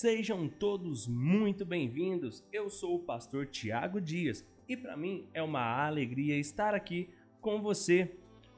Sejam todos muito bem-vindos. Eu sou o pastor Tiago Dias e para mim é uma alegria estar aqui com você.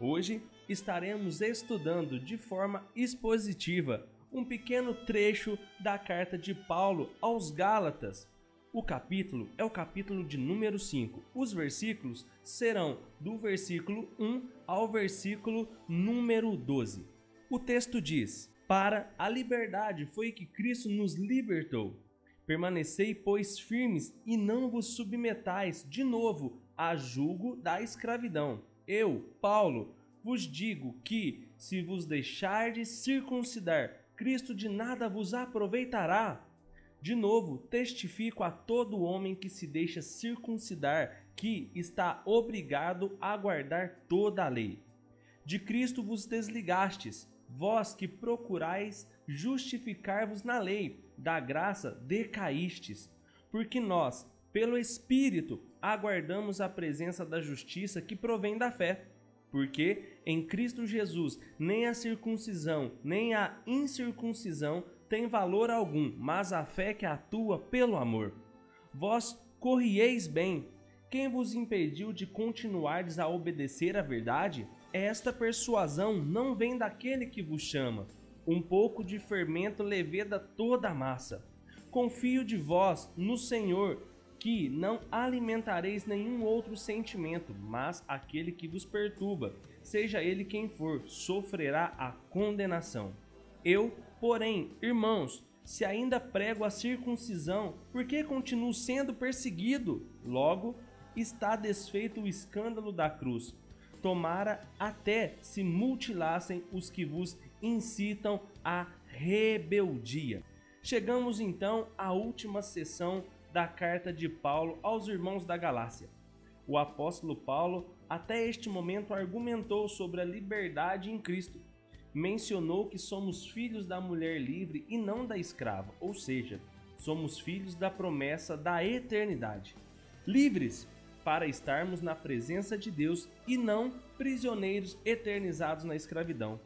Hoje estaremos estudando de forma expositiva um pequeno trecho da carta de Paulo aos Gálatas. O capítulo é o capítulo de número 5. Os versículos serão do versículo 1 ao versículo número 12. O texto diz: para a liberdade foi que Cristo nos libertou. Permanecei, pois, firmes e não vos submetais de novo a julgo da escravidão. Eu, Paulo, vos digo que, se vos deixardes circuncidar, Cristo de nada vos aproveitará. De novo, testifico a todo homem que se deixa circuncidar que está obrigado a guardar toda a lei. De Cristo vos desligastes vós que procurais justificar-vos na lei, da graça decaístes, porque nós, pelo Espírito, aguardamos a presença da justiça que provém da fé. Porque em Cristo Jesus nem a circuncisão nem a incircuncisão tem valor algum, mas a fé que atua pelo amor. Vós corrieis bem. Quem vos impediu de continuardes a obedecer à verdade? Esta persuasão não vem daquele que vos chama. Um pouco de fermento leveda toda a massa. Confio de vós no Senhor, que não alimentareis nenhum outro sentimento, mas aquele que vos perturba, seja ele quem for, sofrerá a condenação. Eu, porém, irmãos, se ainda prego a circuncisão, por que continuo sendo perseguido? Logo, está desfeito o escândalo da cruz tomara até se mutilassem os que vos incitam à rebeldia. Chegamos então à última sessão da carta de Paulo aos irmãos da Galácia. O apóstolo Paulo, até este momento, argumentou sobre a liberdade em Cristo. Mencionou que somos filhos da mulher livre e não da escrava, ou seja, somos filhos da promessa da eternidade. Livres para estarmos na presença de Deus e não prisioneiros eternizados na escravidão.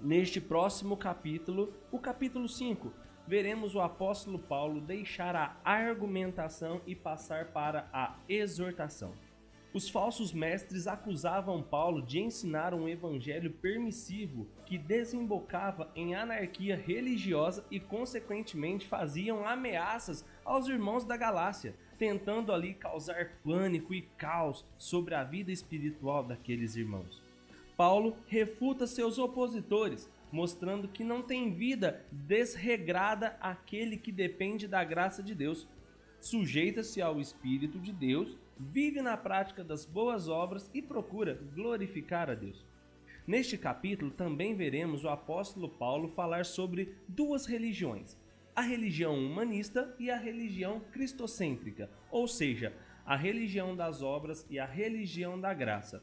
Neste próximo capítulo, o capítulo 5, veremos o apóstolo Paulo deixar a argumentação e passar para a exortação. Os falsos mestres acusavam Paulo de ensinar um evangelho permissivo que desembocava em anarquia religiosa e, consequentemente, faziam ameaças aos irmãos da Galácia, tentando ali causar pânico e caos sobre a vida espiritual daqueles irmãos. Paulo refuta seus opositores, mostrando que não tem vida desregrada aquele que depende da graça de Deus. Sujeita-se ao Espírito de Deus, vive na prática das boas obras e procura glorificar a Deus. Neste capítulo também veremos o apóstolo Paulo falar sobre duas religiões, a religião humanista e a religião cristocêntrica, ou seja, a religião das obras e a religião da graça.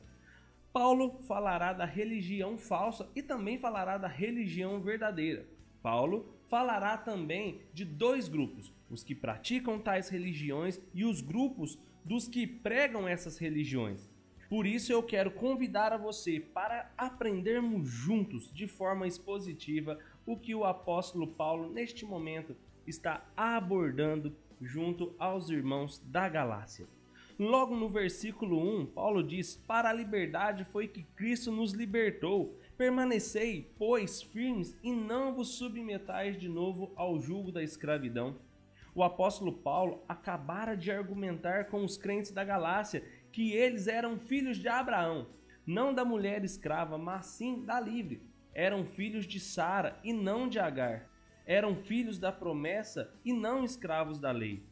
Paulo falará da religião falsa e também falará da religião verdadeira. Paulo falará também de dois grupos: os que praticam tais religiões e os grupos dos que pregam essas religiões. Por isso eu quero convidar a você para aprendermos juntos, de forma expositiva, o que o apóstolo Paulo neste momento está abordando junto aos irmãos da Galácia. Logo no versículo 1, Paulo diz: Para a liberdade foi que Cristo nos libertou. Permanecei, pois, firmes e não vos submetais de novo ao jugo da escravidão. O apóstolo Paulo acabara de argumentar com os crentes da Galácia que eles eram filhos de Abraão, não da mulher escrava, mas sim da livre. Eram filhos de Sara e não de Agar. Eram filhos da promessa e não escravos da lei.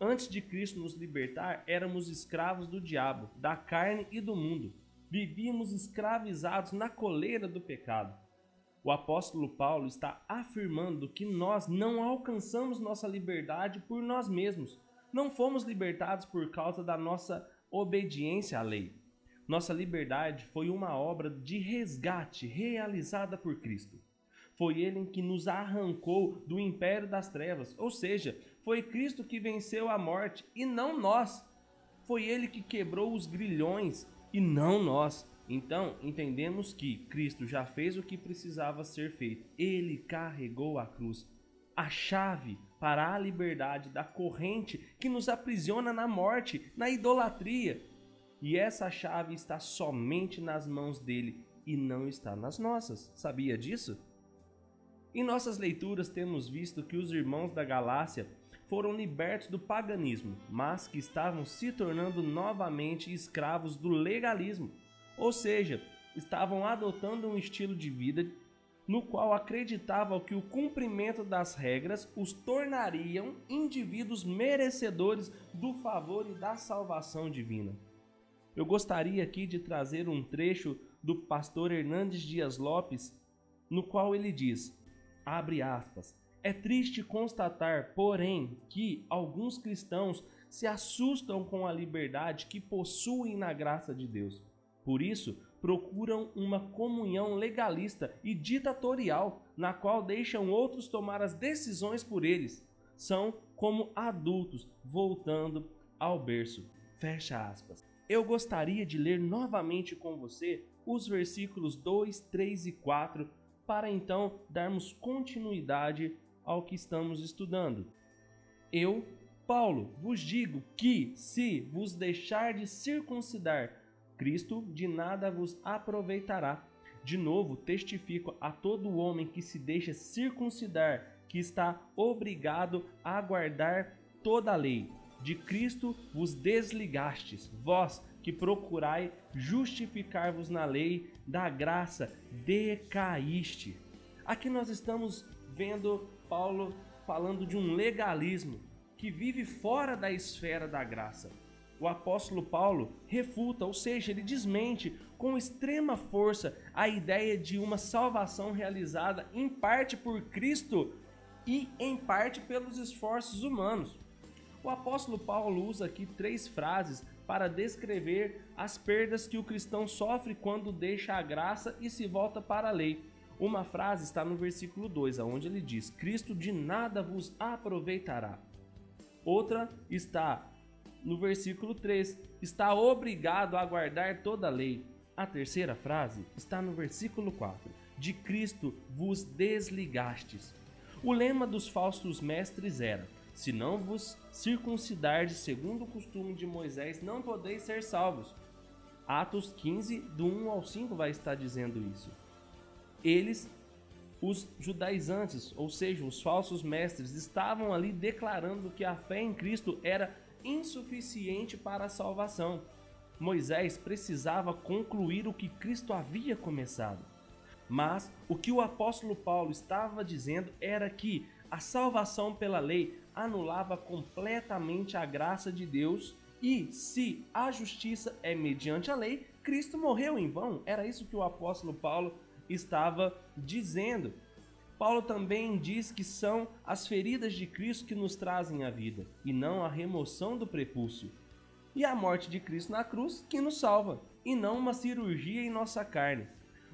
Antes de Cristo nos libertar, éramos escravos do diabo, da carne e do mundo. Vivíamos escravizados na coleira do pecado. O apóstolo Paulo está afirmando que nós não alcançamos nossa liberdade por nós mesmos. Não fomos libertados por causa da nossa obediência à lei. Nossa liberdade foi uma obra de resgate realizada por Cristo. Foi Ele que nos arrancou do império das trevas, ou seja, foi Cristo que venceu a morte e não nós. Foi Ele que quebrou os grilhões e não nós. Então, entendemos que Cristo já fez o que precisava ser feito. Ele carregou a cruz. a chave para a liberdade da corrente que nos aprisiona na morte, na idolatria. E essa chave está somente nas mãos dele e não está nas nossas. Sabia disso? Em nossas leituras temos visto que os irmãos da Galácia foram libertos do paganismo, mas que estavam se tornando novamente escravos do legalismo, ou seja, estavam adotando um estilo de vida no qual acreditavam que o cumprimento das regras os tornariam indivíduos merecedores do favor e da salvação divina. Eu gostaria aqui de trazer um trecho do pastor Hernandes Dias Lopes, no qual ele diz: abre aspas. É triste constatar, porém, que alguns cristãos se assustam com a liberdade que possuem na graça de Deus. Por isso, procuram uma comunhão legalista e ditatorial, na qual deixam outros tomar as decisões por eles. São como adultos voltando ao berço. Fecha aspas. Eu gostaria de ler novamente com você os versículos 2, 3 e 4 para então darmos continuidade ao que estamos estudando. Eu, Paulo, vos digo que, se vos deixar de circuncidar Cristo de nada vos aproveitará. De novo, testifico a todo homem que se deixa circuncidar, que está obrigado a guardar toda a lei. De Cristo vos desligastes, vós que procurai justificar-vos na lei da graça, decaíste. Aqui nós estamos vendo Paulo falando de um legalismo que vive fora da esfera da graça o apóstolo Paulo refuta, ou seja, ele desmente com extrema força a ideia de uma salvação realizada em parte por Cristo e em parte pelos esforços humanos. O apóstolo Paulo usa aqui três frases para descrever as perdas que o cristão sofre quando deixa a graça e se volta para a lei. Uma frase está no versículo 2, onde ele diz: Cristo de nada vos aproveitará. Outra está no versículo 3, está obrigado a guardar toda a lei. A terceira frase está no versículo 4, de Cristo vos desligastes. O lema dos falsos mestres era: se não vos circuncidardes segundo o costume de Moisés, não podeis ser salvos. Atos 15, do 1 ao 5, vai estar dizendo isso. Eles, os judaizantes, ou seja, os falsos mestres, estavam ali declarando que a fé em Cristo era insuficiente para a salvação. Moisés precisava concluir o que Cristo havia começado. Mas o que o apóstolo Paulo estava dizendo era que a salvação pela lei anulava completamente a graça de Deus e se a justiça é mediante a lei, Cristo morreu em vão. Era isso que o apóstolo Paulo estava dizendo. Paulo também diz que são as feridas de Cristo que nos trazem a vida, e não a remoção do prepúcio. E a morte de Cristo na cruz que nos salva, e não uma cirurgia em nossa carne.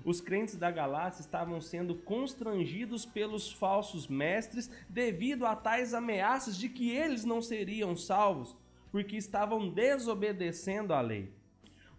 Os crentes da Galácia estavam sendo constrangidos pelos falsos mestres devido a tais ameaças de que eles não seriam salvos, porque estavam desobedecendo à lei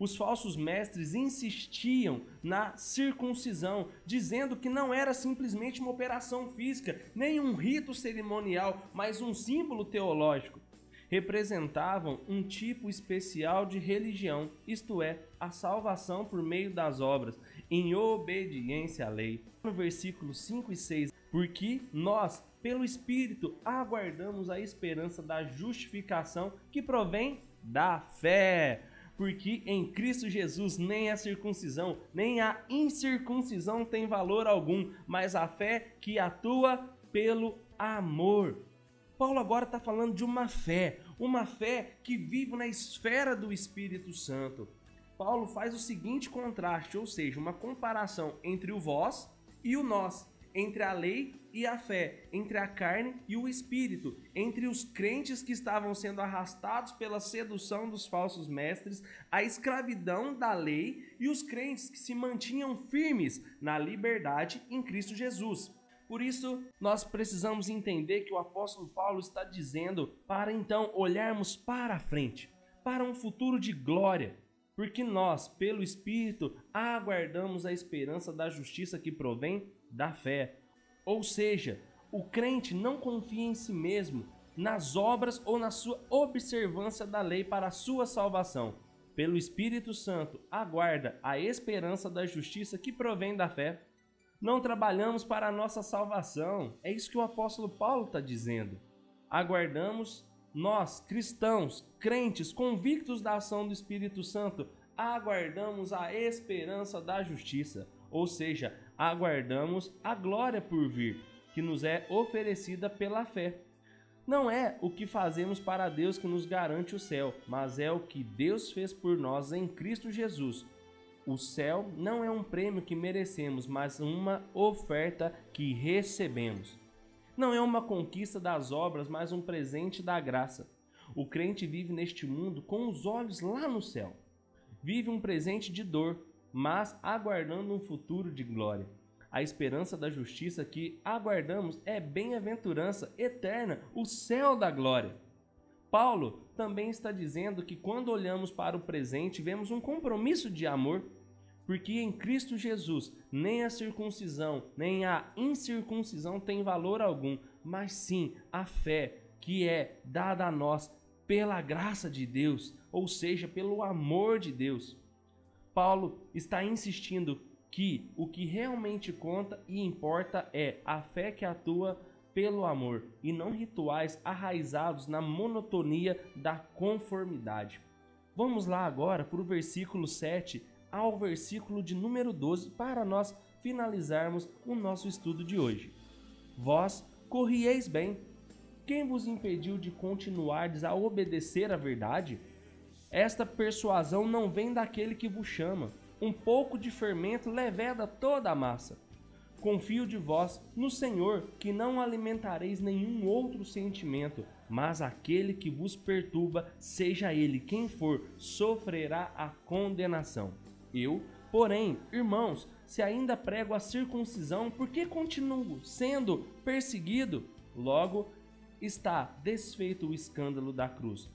os falsos mestres insistiam na circuncisão, dizendo que não era simplesmente uma operação física, nem um rito cerimonial, mas um símbolo teológico. Representavam um tipo especial de religião, isto é, a salvação por meio das obras, em obediência à lei. No versículo 5 e 6, porque nós, pelo Espírito, aguardamos a esperança da justificação que provém da fé porque em Cristo Jesus nem a circuncisão, nem a incircuncisão tem valor algum, mas a fé que atua pelo amor. Paulo agora está falando de uma fé, uma fé que vive na esfera do Espírito Santo. Paulo faz o seguinte contraste, ou seja, uma comparação entre o vós e o nós entre a lei e a fé, entre a carne e o espírito, entre os crentes que estavam sendo arrastados pela sedução dos falsos mestres, a escravidão da lei e os crentes que se mantinham firmes na liberdade em Cristo Jesus. Por isso, nós precisamos entender que o apóstolo Paulo está dizendo para então olharmos para a frente, para um futuro de glória, porque nós, pelo Espírito, aguardamos a esperança da justiça que provém da fé. Ou seja, O crente não confia em si mesmo, nas obras ou na sua observância da lei para a sua salvação. Pelo Espírito Santo, aguarda a esperança da justiça que provém da fé. Não trabalhamos para a nossa salvação, é isso que o apóstolo Paulo está dizendo. Aguardamos, nós, cristãos, crentes, convictos da ação do Espírito Santo, aguardamos a esperança da justiça, ou seja, aguardamos a glória por vir, que nos é oferecida pela fé. Não é o que fazemos para Deus que nos garante o céu, mas é o que Deus fez por nós em Cristo Jesus. O céu não é um prêmio que merecemos, mas uma oferta que recebemos. Não é uma conquista das obras, mas um presente da graça. O crente vive neste mundo com os olhos lá no céu. Vive um presente de dor, mas aguardando um futuro de glória. A esperança da justiça que aguardamos é bem-aventurança eterna, o céu da glória. Paulo também está dizendo que quando olhamos para o presente, vemos um compromisso de amor, porque em Cristo Jesus nem a circuncisão, nem a incircuncisão tem valor algum, mas sim a fé que é dada a nós pela graça de Deus, ou seja, pelo amor de Deus. Paulo está insistindo que o que realmente conta e importa é a fé que atua pelo amor e não rituais arraizados na monotonia da conformidade. Vamos lá agora para o versículo 7 ao versículo de número 12 para nós finalizarmos o nosso estudo de hoje. Vós corrieis bem. Quem vos impediu de continuardes a obedecer à verdade? Esta persuasão não vem daquele que vos chama um pouco de fermento leveda toda a massa. Confio de vós no Senhor, que não alimentareis nenhum outro sentimento, mas aquele que vos perturba, seja ele quem for, sofrerá a condenação. Eu, porém, irmãos, se ainda prego a circuncisão, por que continuo sendo perseguido? Logo está desfeito o escândalo da cruz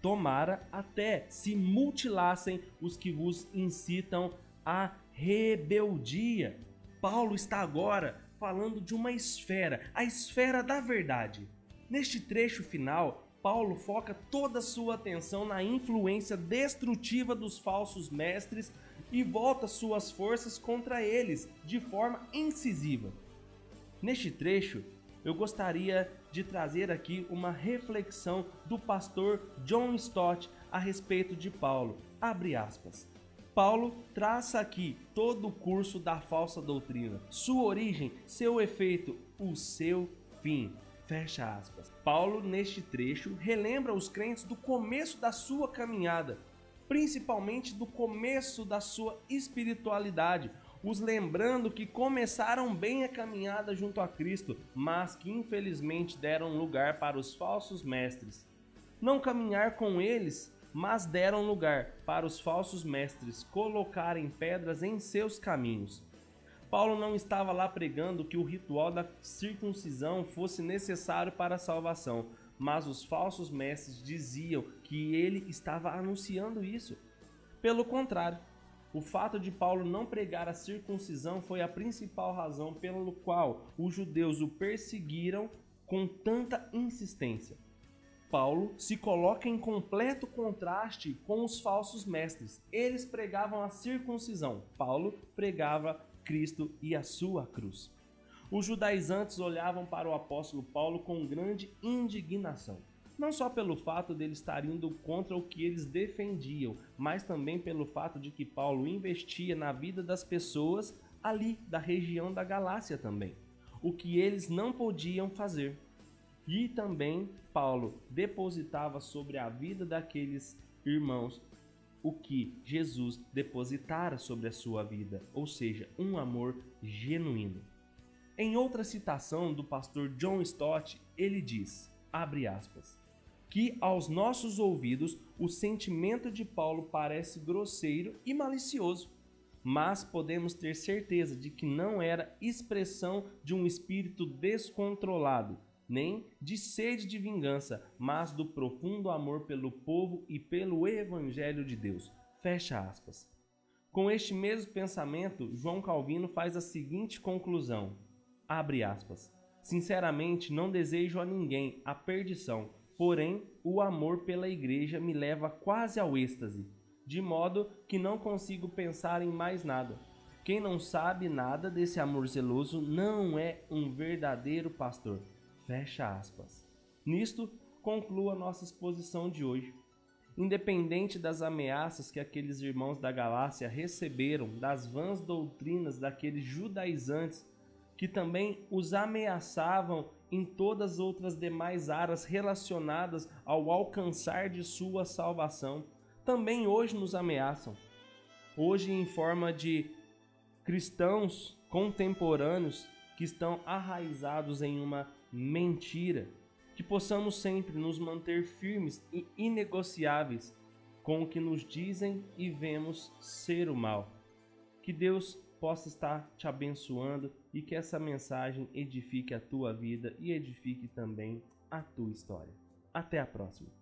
tomara até se mutilassem os que vos incitam à rebeldia. Paulo está agora falando de uma esfera, a esfera da verdade. Neste trecho final, Paulo foca toda a sua atenção na influência destrutiva dos falsos mestres e volta suas forças contra eles de forma incisiva. Neste trecho, eu gostaria de trazer aqui uma reflexão do pastor John Stott a respeito de Paulo. Abre aspas. Paulo traça aqui todo o curso da falsa doutrina, sua origem, seu efeito, o seu fim. Fecha aspas. Paulo, neste trecho, relembra os crentes do começo da sua caminhada, principalmente do começo da sua espiritualidade, os lembrando que começaram bem a caminhada junto a Cristo, mas que infelizmente deram lugar para os falsos mestres. Não caminhar com eles, mas deram lugar para os falsos mestres colocarem pedras em seus caminhos. Paulo não estava lá pregando que o ritual da circuncisão fosse necessário para a salvação, mas os falsos mestres diziam que ele estava anunciando isso. Pelo contrário, o fato de Paulo não pregar a circuncisão foi a principal razão pelo qual os judeus o perseguiram com tanta insistência. Paulo se coloca em completo contraste com os falsos mestres. Eles pregavam a circuncisão, Paulo pregava Cristo e a sua cruz. Os judaizantes olhavam para o apóstolo Paulo com grande indignação não só pelo fato de eles estar indo contra o que eles defendiam, mas também pelo fato de que Paulo investia na vida das pessoas ali da região da Galácia também, o que eles não podiam fazer. E também Paulo depositava sobre a vida daqueles irmãos o que Jesus depositara sobre a sua vida, ou seja, um amor genuíno. Em outra citação do pastor John Stott, ele diz, aspas, que aos nossos ouvidos o sentimento de Paulo parece grosseiro e malicioso, mas podemos ter certeza de que não era expressão de um espírito descontrolado, nem de sede de vingança, mas do profundo amor pelo povo e pelo evangelho de Deus. Fecha aspas. Com este mesmo pensamento, João Calvino faz a seguinte conclusão: abre aspas. Sinceramente, não desejo a ninguém a perdição, porém, o amor pela igreja me leva quase ao êxtase, de modo que não consigo pensar em mais nada. Quem não sabe nada desse amor zeloso não é um verdadeiro pastor. Fecha aspas. Nisto concluo a nossa exposição de hoje. Independente das ameaças que aqueles irmãos da Galácia receberam das vãs doutrinas daqueles judaizantes que também os ameaçavam em todas as outras demais áreas relacionadas ao alcançar de sua salvação, também hoje nos ameaçam. Hoje, em forma de cristãos contemporâneos que estão arraizados em uma mentira, que possamos sempre nos manter firmes e inegociáveis com o que nos dizem e vemos ser o mal. Que Deus possa estar te abençoando e que essa mensagem edifique a tua vida e edifique também a tua história. Até a próxima!